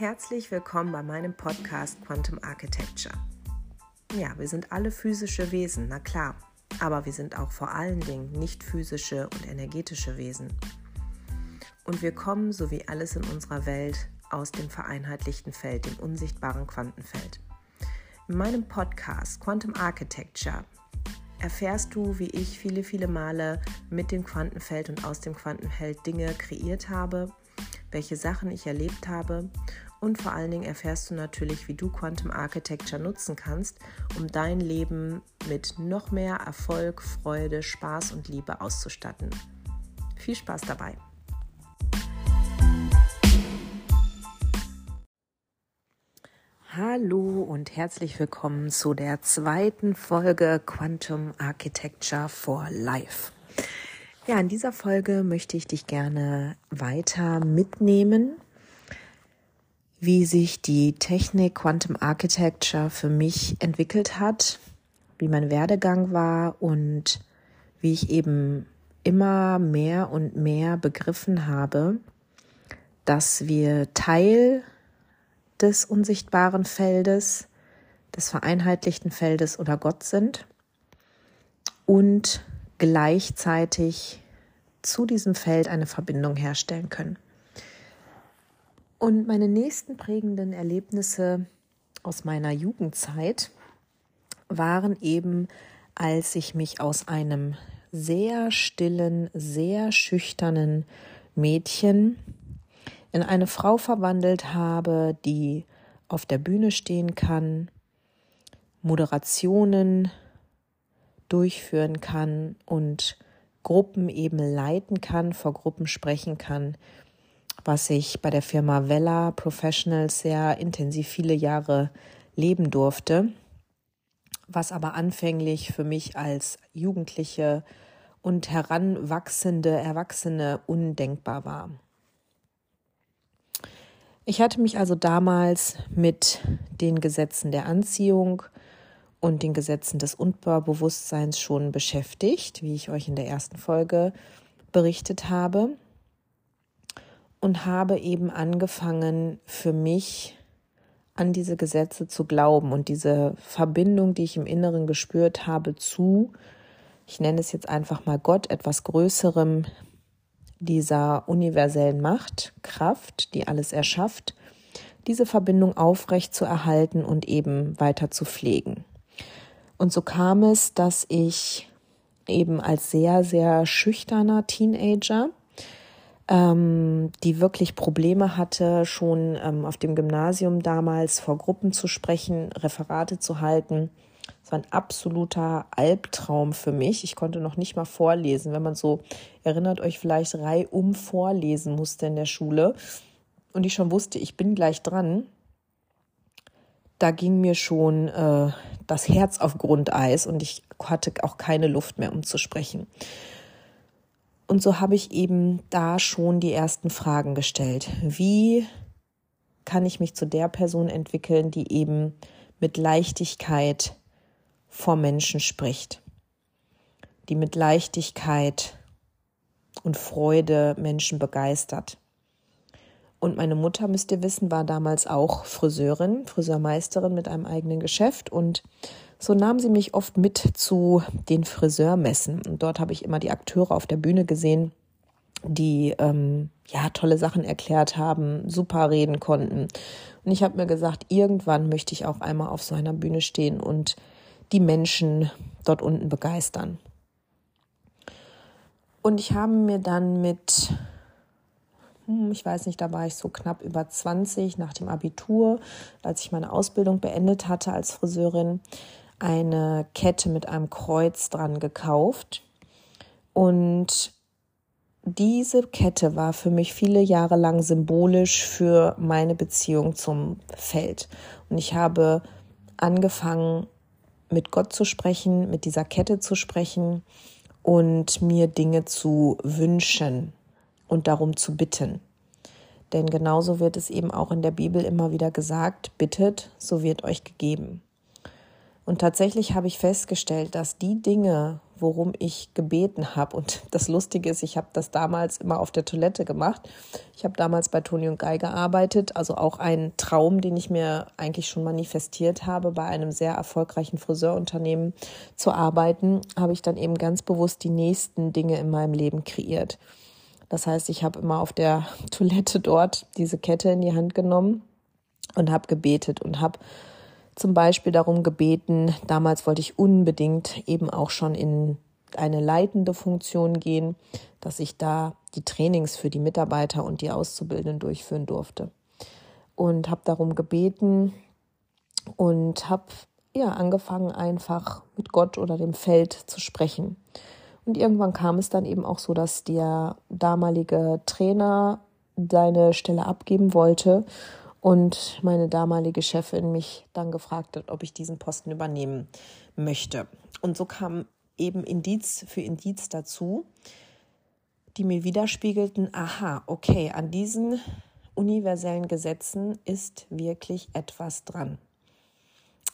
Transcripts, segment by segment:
Herzlich willkommen bei meinem Podcast Quantum Architecture. Ja, wir sind alle physische Wesen, na klar, aber wir sind auch vor allen Dingen nicht physische und energetische Wesen. Und wir kommen, so wie alles in unserer Welt, aus dem vereinheitlichten Feld, dem unsichtbaren Quantenfeld. In meinem Podcast Quantum Architecture erfährst du, wie ich viele, viele Male mit dem Quantenfeld und aus dem Quantenfeld Dinge kreiert habe, welche Sachen ich erlebt habe und vor allen Dingen erfährst du natürlich, wie du Quantum Architecture nutzen kannst, um dein Leben mit noch mehr Erfolg, Freude, Spaß und Liebe auszustatten. Viel Spaß dabei! Hallo und herzlich willkommen zu der zweiten Folge Quantum Architecture for Life. Ja, in dieser Folge möchte ich dich gerne weiter mitnehmen, wie sich die Technik Quantum Architecture für mich entwickelt hat, wie mein Werdegang war und wie ich eben immer mehr und mehr begriffen habe, dass wir Teil des unsichtbaren Feldes, des vereinheitlichten Feldes oder Gott sind und gleichzeitig zu diesem Feld eine Verbindung herstellen können. Und meine nächsten prägenden Erlebnisse aus meiner Jugendzeit waren eben, als ich mich aus einem sehr stillen, sehr schüchternen Mädchen in eine Frau verwandelt habe, die auf der Bühne stehen kann, Moderationen durchführen kann und Gruppen eben leiten kann, vor Gruppen sprechen kann, was ich bei der Firma Vella Professionals sehr intensiv viele Jahre leben durfte, was aber anfänglich für mich als Jugendliche und heranwachsende Erwachsene undenkbar war. Ich hatte mich also damals mit den Gesetzen der Anziehung und den Gesetzen des Unterbewusstseins schon beschäftigt, wie ich euch in der ersten Folge berichtet habe. Und habe eben angefangen, für mich an diese Gesetze zu glauben und diese Verbindung, die ich im Inneren gespürt habe, zu, ich nenne es jetzt einfach mal Gott, etwas Größerem, dieser universellen Macht, Kraft, die alles erschafft, diese Verbindung aufrecht zu erhalten und eben weiter zu pflegen. Und so kam es, dass ich eben als sehr, sehr schüchterner Teenager, ähm, die wirklich Probleme hatte, schon ähm, auf dem Gymnasium damals vor Gruppen zu sprechen, Referate zu halten. Es war ein absoluter Albtraum für mich. Ich konnte noch nicht mal vorlesen. Wenn man so, erinnert euch vielleicht, reihum vorlesen musste in der Schule und ich schon wusste, ich bin gleich dran, da ging mir schon äh, das Herz auf Grundeis und ich hatte auch keine Luft mehr, um zu sprechen. Und so habe ich eben da schon die ersten Fragen gestellt. Wie kann ich mich zu der Person entwickeln, die eben mit Leichtigkeit vor Menschen spricht, die mit Leichtigkeit und Freude Menschen begeistert? Und meine Mutter, müsst ihr wissen, war damals auch Friseurin, Friseurmeisterin mit einem eigenen Geschäft. Und so nahm sie mich oft mit zu den Friseurmessen. Und dort habe ich immer die Akteure auf der Bühne gesehen, die ähm, ja tolle Sachen erklärt haben, super reden konnten. Und ich habe mir gesagt, irgendwann möchte ich auch einmal auf so einer Bühne stehen und die Menschen dort unten begeistern. Und ich habe mir dann mit hm, ich weiß nicht, da war ich so knapp über 20 nach dem Abitur, als ich meine Ausbildung beendet hatte als Friseurin, eine Kette mit einem Kreuz dran gekauft. Und diese Kette war für mich viele Jahre lang symbolisch für meine Beziehung zum Feld. Und ich habe angefangen, mit Gott zu sprechen, mit dieser Kette zu sprechen und mir Dinge zu wünschen und darum zu bitten. Denn genauso wird es eben auch in der Bibel immer wieder gesagt, bittet, so wird euch gegeben. Und tatsächlich habe ich festgestellt, dass die Dinge, worum ich gebeten habe. Und das Lustige ist, ich habe das damals immer auf der Toilette gemacht. Ich habe damals bei Toni und Guy gearbeitet, also auch ein Traum, den ich mir eigentlich schon manifestiert habe, bei einem sehr erfolgreichen Friseurunternehmen zu arbeiten, habe ich dann eben ganz bewusst die nächsten Dinge in meinem Leben kreiert. Das heißt, ich habe immer auf der Toilette dort diese Kette in die Hand genommen und habe gebetet und habe zum Beispiel darum gebeten, damals wollte ich unbedingt eben auch schon in eine leitende Funktion gehen, dass ich da die Trainings für die Mitarbeiter und die Auszubildenden durchführen durfte. Und habe darum gebeten und habe ja angefangen einfach mit Gott oder dem Feld zu sprechen. Und irgendwann kam es dann eben auch so, dass der damalige Trainer seine Stelle abgeben wollte und meine damalige Chefin mich dann gefragt hat, ob ich diesen Posten übernehmen möchte. Und so kam eben Indiz für Indiz dazu, die mir widerspiegelten, aha, okay, an diesen universellen Gesetzen ist wirklich etwas dran.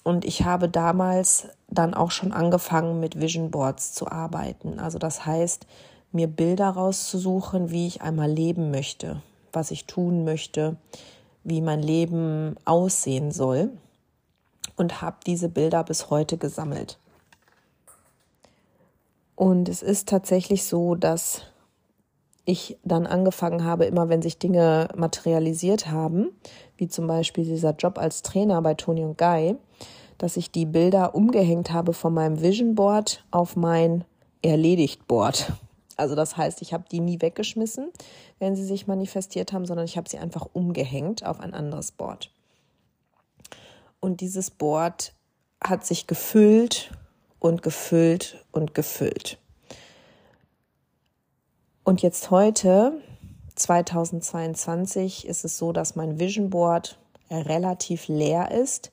Und ich habe damals dann auch schon angefangen, mit Vision Boards zu arbeiten. Also das heißt, mir Bilder rauszusuchen, wie ich einmal leben möchte, was ich tun möchte, wie mein Leben aussehen soll und habe diese Bilder bis heute gesammelt. Und es ist tatsächlich so, dass ich dann angefangen habe, immer wenn sich Dinge materialisiert haben, wie zum Beispiel dieser Job als Trainer bei Toni und Guy, dass ich die Bilder umgehängt habe von meinem Vision Board auf mein Erledigt Board. Also das heißt, ich habe die nie weggeschmissen, wenn sie sich manifestiert haben, sondern ich habe sie einfach umgehängt auf ein anderes Board. Und dieses Board hat sich gefüllt und gefüllt und gefüllt. Und jetzt heute, 2022, ist es so, dass mein Vision Board relativ leer ist,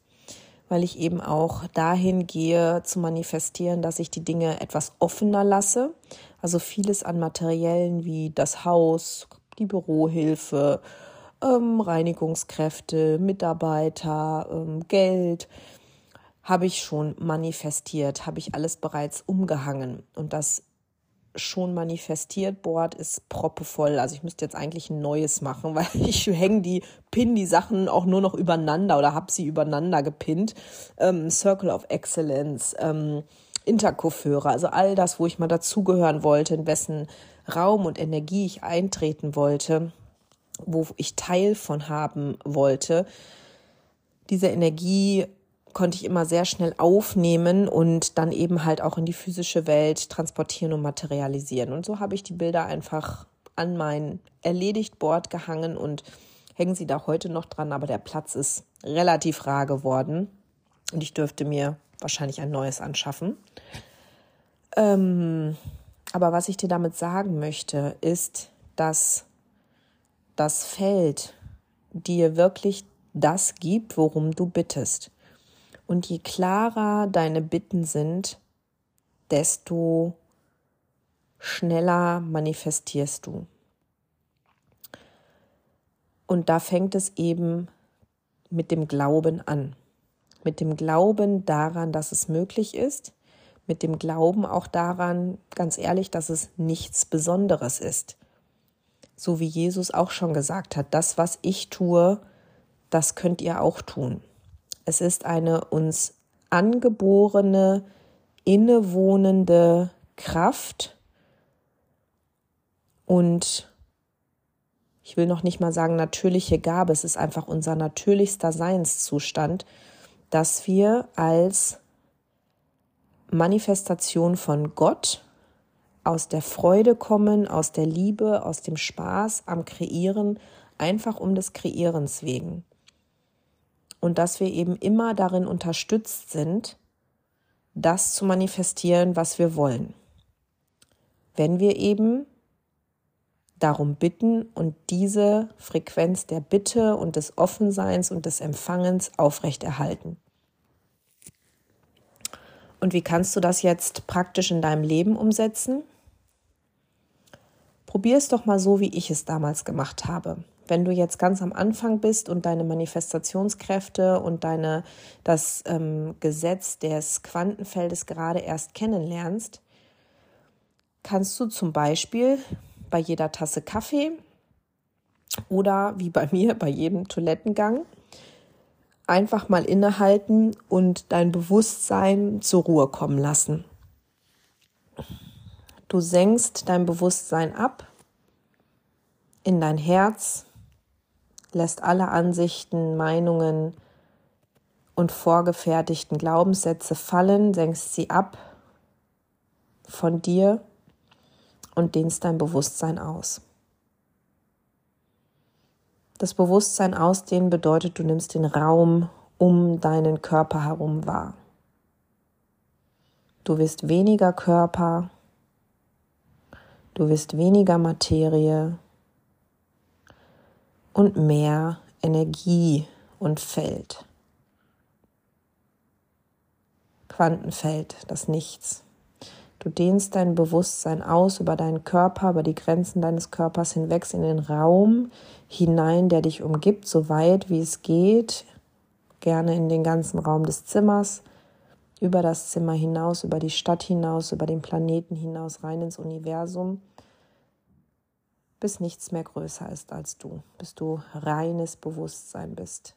weil ich eben auch dahin gehe zu manifestieren, dass ich die Dinge etwas offener lasse, also vieles an Materiellen wie das Haus, die Bürohilfe, ähm, Reinigungskräfte, Mitarbeiter, ähm, Geld habe ich schon manifestiert, habe ich alles bereits umgehangen. Und das schon manifestiert Board ist proppevoll. Also ich müsste jetzt eigentlich ein neues machen, weil ich hänge die, pin die Sachen auch nur noch übereinander oder habe sie übereinander gepinnt. Ähm, Circle of Excellence, ähm, Interkopfhörer, also all das, wo ich mal dazugehören wollte, in wessen Raum und Energie ich eintreten wollte, wo ich Teil von haben wollte. Diese Energie konnte ich immer sehr schnell aufnehmen und dann eben halt auch in die physische Welt transportieren und materialisieren. Und so habe ich die Bilder einfach an mein Erledigt-Board gehangen und hängen sie da heute noch dran, aber der Platz ist relativ rar geworden und ich dürfte mir wahrscheinlich ein neues anschaffen. Ähm, aber was ich dir damit sagen möchte, ist, dass das Feld dir wirklich das gibt, worum du bittest. Und je klarer deine Bitten sind, desto schneller manifestierst du. Und da fängt es eben mit dem Glauben an mit dem Glauben daran, dass es möglich ist, mit dem Glauben auch daran, ganz ehrlich, dass es nichts Besonderes ist. So wie Jesus auch schon gesagt hat, das, was ich tue, das könnt ihr auch tun. Es ist eine uns angeborene, innewohnende Kraft und ich will noch nicht mal sagen natürliche Gabe, es ist einfach unser natürlichster Seinszustand, dass wir als Manifestation von Gott aus der Freude kommen, aus der Liebe, aus dem Spaß am Kreieren, einfach um des Kreierens wegen. Und dass wir eben immer darin unterstützt sind, das zu manifestieren, was wir wollen. Wenn wir eben darum bitten und diese Frequenz der Bitte und des Offenseins und des Empfangens aufrechterhalten. Und wie kannst du das jetzt praktisch in deinem Leben umsetzen? Probier es doch mal so, wie ich es damals gemacht habe. Wenn du jetzt ganz am Anfang bist und deine Manifestationskräfte und deine, das ähm, Gesetz des Quantenfeldes gerade erst kennenlernst, kannst du zum Beispiel bei jeder Tasse Kaffee oder wie bei mir bei jedem Toilettengang einfach mal innehalten und dein Bewusstsein zur Ruhe kommen lassen. Du senkst dein Bewusstsein ab in dein Herz, lässt alle Ansichten, Meinungen und vorgefertigten Glaubenssätze fallen, senkst sie ab von dir und dehnst dein Bewusstsein aus. Das Bewusstsein ausdehnen bedeutet, du nimmst den Raum um deinen Körper herum wahr. Du wirst weniger Körper, du wirst weniger Materie und mehr Energie und Feld. Quantenfeld, das Nichts. Du dehnst dein Bewusstsein aus über deinen Körper, über die Grenzen deines Körpers hinweg in den Raum hinein, der dich umgibt, so weit wie es geht, gerne in den ganzen Raum des Zimmers, über das Zimmer hinaus, über die Stadt hinaus, über den Planeten hinaus, rein ins Universum, bis nichts mehr größer ist als du, bis du reines Bewusstsein bist.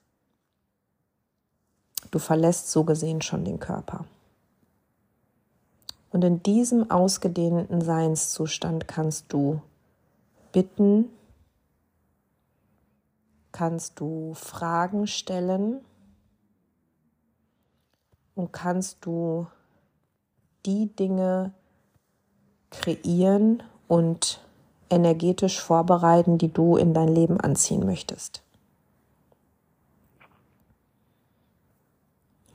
Du verlässt so gesehen schon den Körper. Und in diesem ausgedehnten Seinszustand kannst du bitten, kannst du Fragen stellen und kannst du die Dinge kreieren und energetisch vorbereiten, die du in dein Leben anziehen möchtest.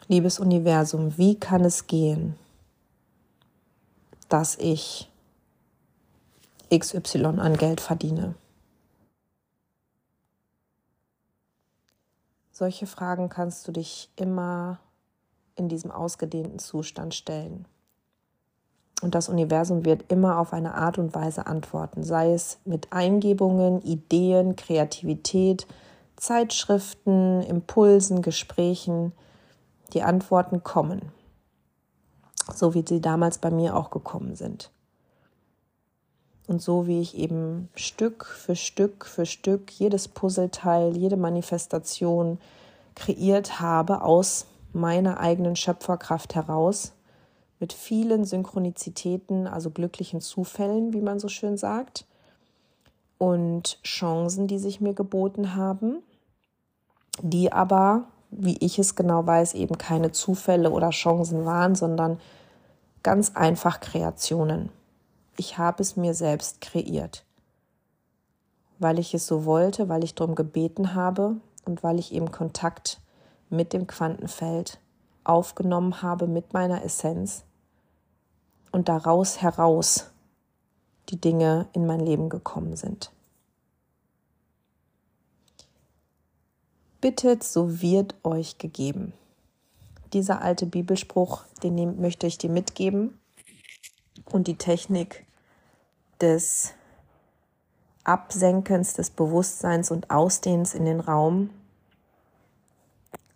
Liebes Universum, wie kann es gehen, dass ich XY an Geld verdiene? Solche Fragen kannst du dich immer in diesem ausgedehnten Zustand stellen. Und das Universum wird immer auf eine Art und Weise antworten, sei es mit Eingebungen, Ideen, Kreativität, Zeitschriften, Impulsen, Gesprächen. Die Antworten kommen so wie sie damals bei mir auch gekommen sind. Und so wie ich eben Stück für Stück für Stück jedes Puzzleteil, jede Manifestation kreiert habe aus meiner eigenen Schöpferkraft heraus, mit vielen Synchronizitäten, also glücklichen Zufällen, wie man so schön sagt, und Chancen, die sich mir geboten haben, die aber, wie ich es genau weiß, eben keine Zufälle oder Chancen waren, sondern Ganz einfach Kreationen. Ich habe es mir selbst kreiert, weil ich es so wollte, weil ich darum gebeten habe und weil ich eben Kontakt mit dem Quantenfeld aufgenommen habe, mit meiner Essenz und daraus heraus die Dinge in mein Leben gekommen sind. Bittet, so wird euch gegeben dieser alte Bibelspruch, den möchte ich dir mitgeben. Und die Technik des Absenkens des Bewusstseins und Ausdehnens in den Raum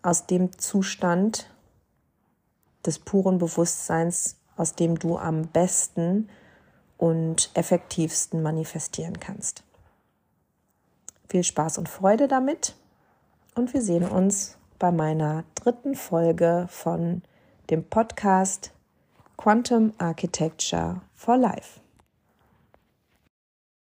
aus dem Zustand des puren Bewusstseins, aus dem du am besten und effektivsten manifestieren kannst. Viel Spaß und Freude damit und wir sehen uns bei meiner dritten Folge von dem Podcast Quantum Architecture for Life.